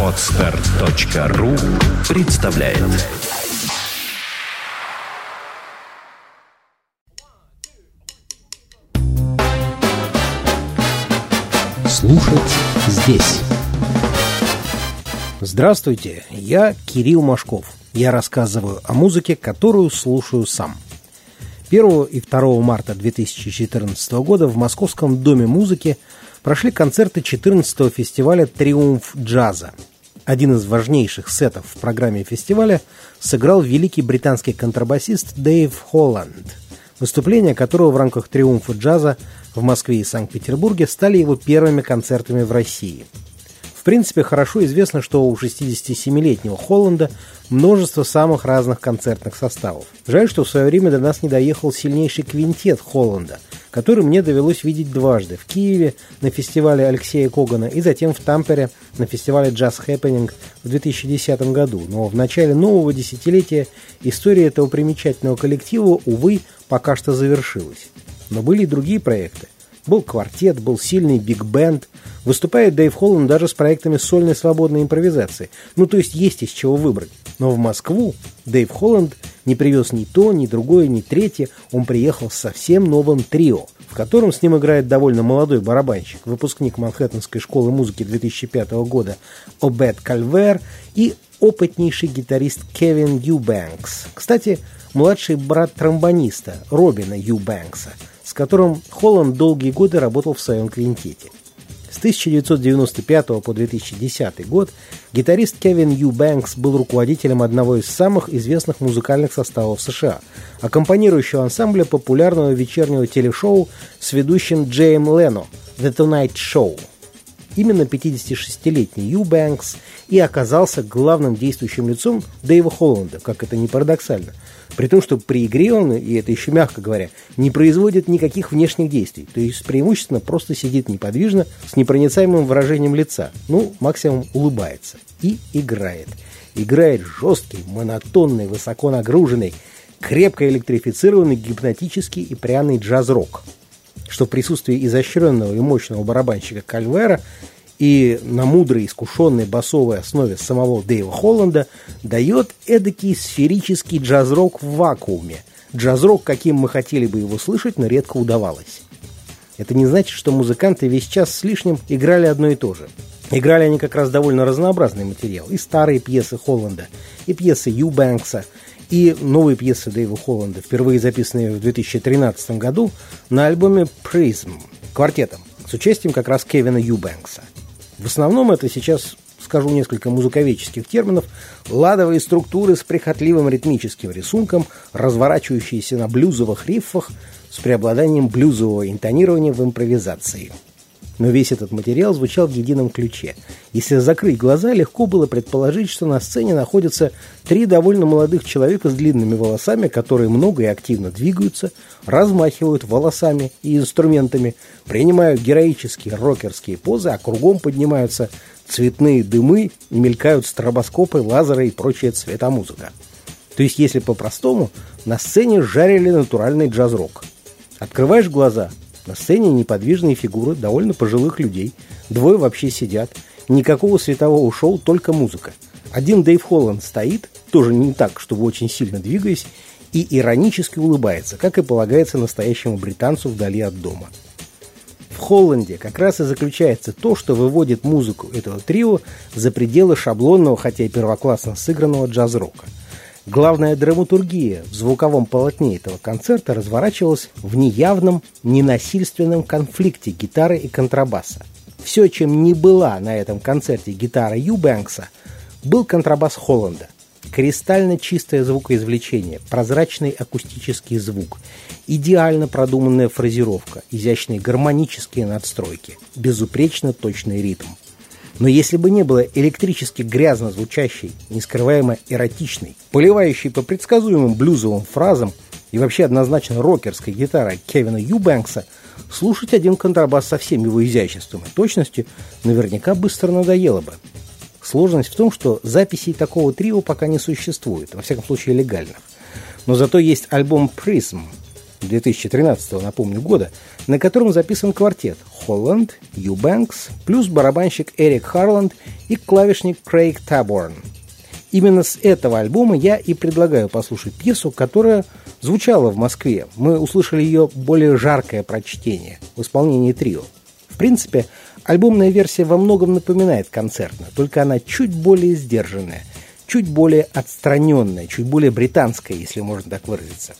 Отстар.ру представляет Слушать здесь Здравствуйте, я Кирилл Машков. Я рассказываю о музыке, которую слушаю сам. 1 и 2 марта 2014 года в Московском Доме музыки прошли концерты 14-го фестиваля «Триумф джаза». Один из важнейших сетов в программе фестиваля сыграл великий британский контрабасист Дэйв Холланд, выступления которого в рамках «Триумфа джаза» в Москве и Санкт-Петербурге стали его первыми концертами в России – принципе, хорошо известно, что у 67-летнего Холланда множество самых разных концертных составов. Жаль, что в свое время до нас не доехал сильнейший квинтет Холланда, который мне довелось видеть дважды в Киеве на фестивале Алексея Когана и затем в Тампере на фестивале Jazz Happening в 2010 году. Но в начале нового десятилетия история этого примечательного коллектива, увы, пока что завершилась. Но были и другие проекты. Был квартет, был сильный биг-бенд. Выступает Дэйв Холланд даже с проектами сольной свободной импровизации. Ну, то есть есть из чего выбрать. Но в Москву Дэйв Холланд не привез ни то, ни другое, ни третье. Он приехал с совсем новым трио, в котором с ним играет довольно молодой барабанщик, выпускник Манхэттенской школы музыки 2005 года Обет Кальвер и опытнейший гитарист Кевин Юбэнкс. Кстати, младший брат тромбониста Робина Юбэнкса – с которым Холланд долгие годы работал в своем квинтете. С 1995 по 2010 год гитарист Кевин Ю Бэнкс был руководителем одного из самых известных музыкальных составов США, аккомпанирующего ансамбля популярного вечернего телешоу с ведущим Джейм Лено «The Tonight Show». Именно 56-летний Ю Бэнкс и оказался главным действующим лицом Дэйва Холланда, как это не парадоксально – при том, что при игре он, и это еще мягко говоря, не производит никаких внешних действий. То есть преимущественно просто сидит неподвижно с непроницаемым выражением лица. Ну, максимум улыбается. И играет. Играет жесткий, монотонный, высоко нагруженный, крепко электрифицированный, гипнотический и пряный джаз-рок. Что в присутствии изощренного и мощного барабанщика Кальвера и на мудрой, искушенной басовой основе самого Дэйва Холланда дает эдакий сферический джаз-рок в вакууме. Джаз-рок, каким мы хотели бы его слышать, но редко удавалось. Это не значит, что музыканты весь час с лишним играли одно и то же. Играли они как раз довольно разнообразный материал. И старые пьесы Холланда, и пьесы Ю Бэнкса, и новые пьесы Дэйва Холланда, впервые записанные в 2013 году на альбоме Prism квартетом с участием как раз Кевина Ю Бэнкса. В основном это сейчас скажу несколько музыковедческих терминов, ладовые структуры с прихотливым ритмическим рисунком, разворачивающиеся на блюзовых риффах с преобладанием блюзового интонирования в импровизации – но весь этот материал звучал в едином ключе. Если закрыть глаза, легко было предположить, что на сцене находятся три довольно молодых человека с длинными волосами, которые много и активно двигаются, размахивают волосами и инструментами, принимают героические рокерские позы, а кругом поднимаются цветные дымы, мелькают стробоскопы, лазеры и прочая цветомузыка. То есть, если по-простому, на сцене жарили натуральный джаз-рок. Открываешь глаза – на сцене неподвижные фигуры довольно пожилых людей. Двое вообще сидят. Никакого светового шоу, только музыка. Один Дэйв Холланд стоит, тоже не так, чтобы очень сильно двигаясь, и иронически улыбается, как и полагается настоящему британцу вдали от дома. В Холланде как раз и заключается то, что выводит музыку этого трио за пределы шаблонного, хотя и первоклассно сыгранного джаз-рока – Главная драматургия в звуковом полотне этого концерта разворачивалась в неявном, ненасильственном конфликте гитары и контрабаса. Все, чем не была на этом концерте гитара Юбэнкса, был контрабас Холланда. Кристально чистое звукоизвлечение, прозрачный акустический звук, идеально продуманная фразировка, изящные гармонические надстройки, безупречно точный ритм – но если бы не было электрически грязно звучащей, нескрываемо эротичной, поливающей по предсказуемым блюзовым фразам и вообще однозначно рокерской гитарой Кевина Юбэнкса, слушать один контрабас со всем его изяществом и точностью наверняка быстро надоело бы. Сложность в том, что записей такого трио пока не существует, во всяком случае легальных. Но зато есть альбом Prism, 2013, напомню, года, на котором записан квартет Холланд, Юбэнкс, плюс барабанщик Эрик Харланд и клавишник Крейг Таборн. Именно с этого альбома я и предлагаю послушать пьесу, которая звучала в Москве. Мы услышали ее более жаркое прочтение в исполнении трио. В принципе, альбомная версия во многом напоминает концертную, только она чуть более сдержанная, чуть более отстраненная, чуть более британская, если можно так выразиться.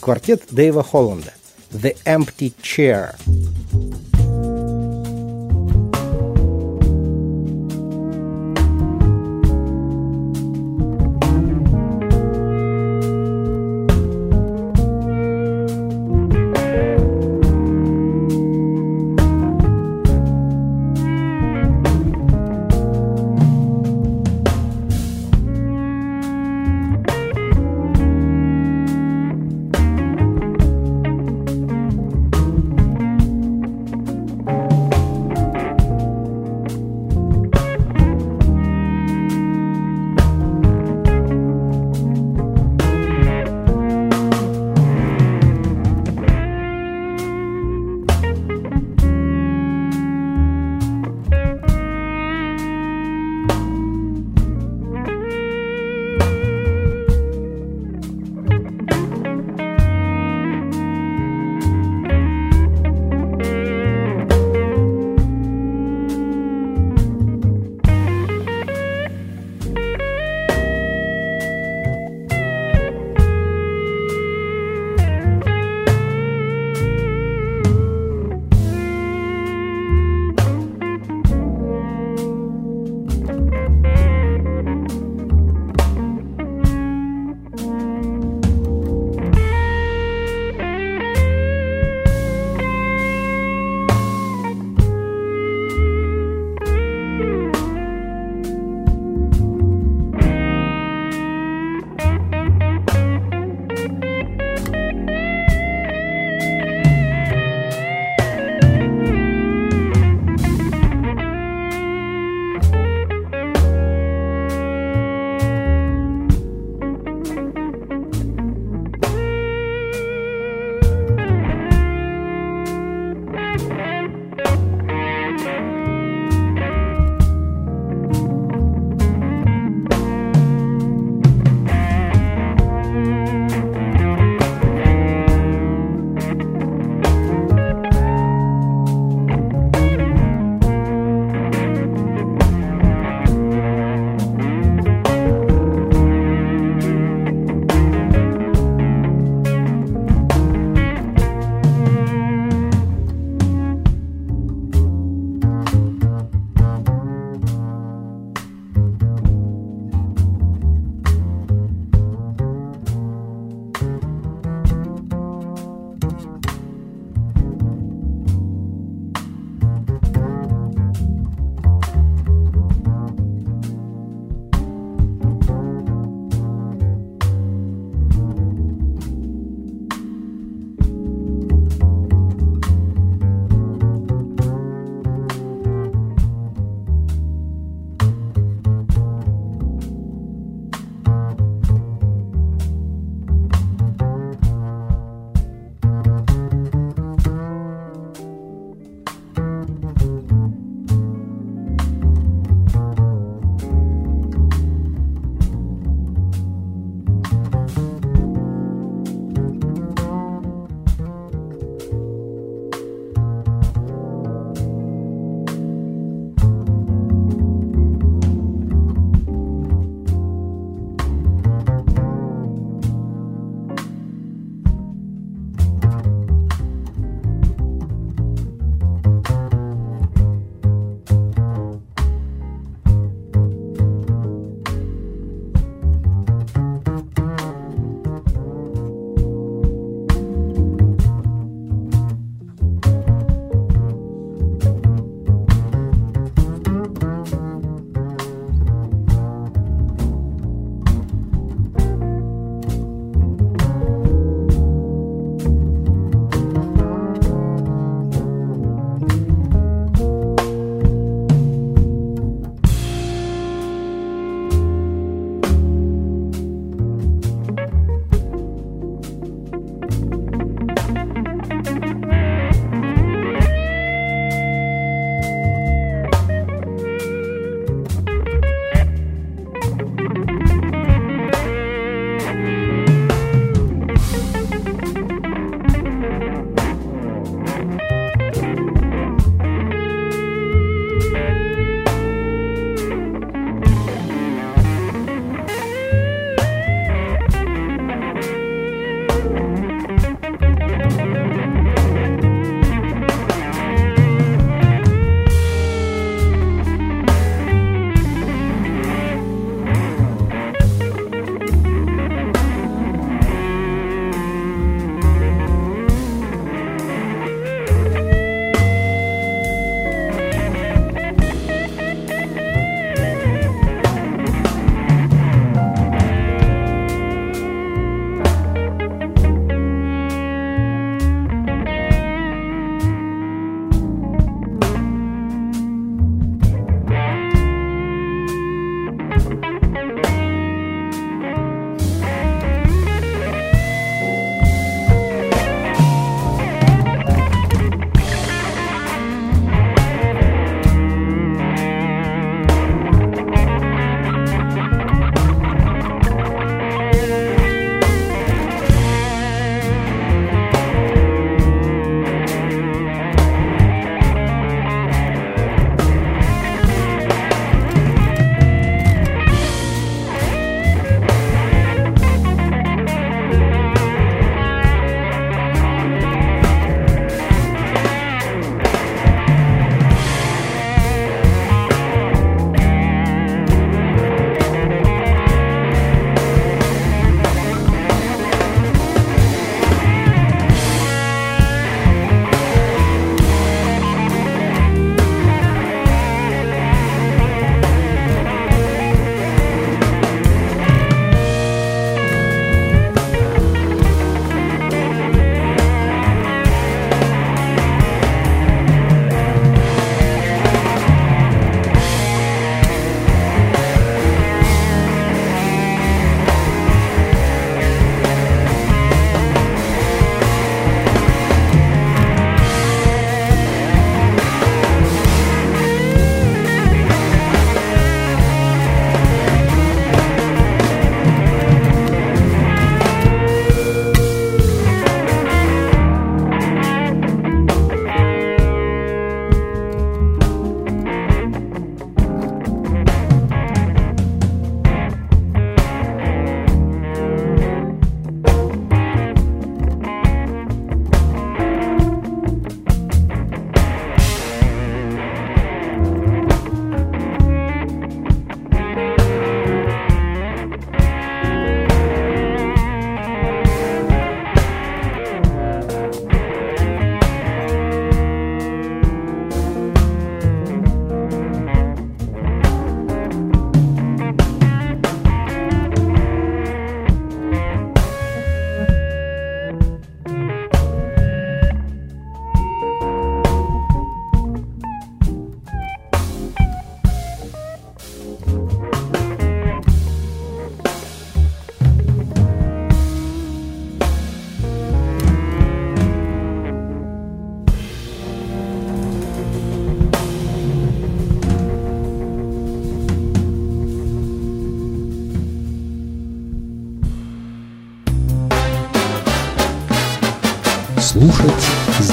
Квартет Дэйва Холланда «The Empty Chair».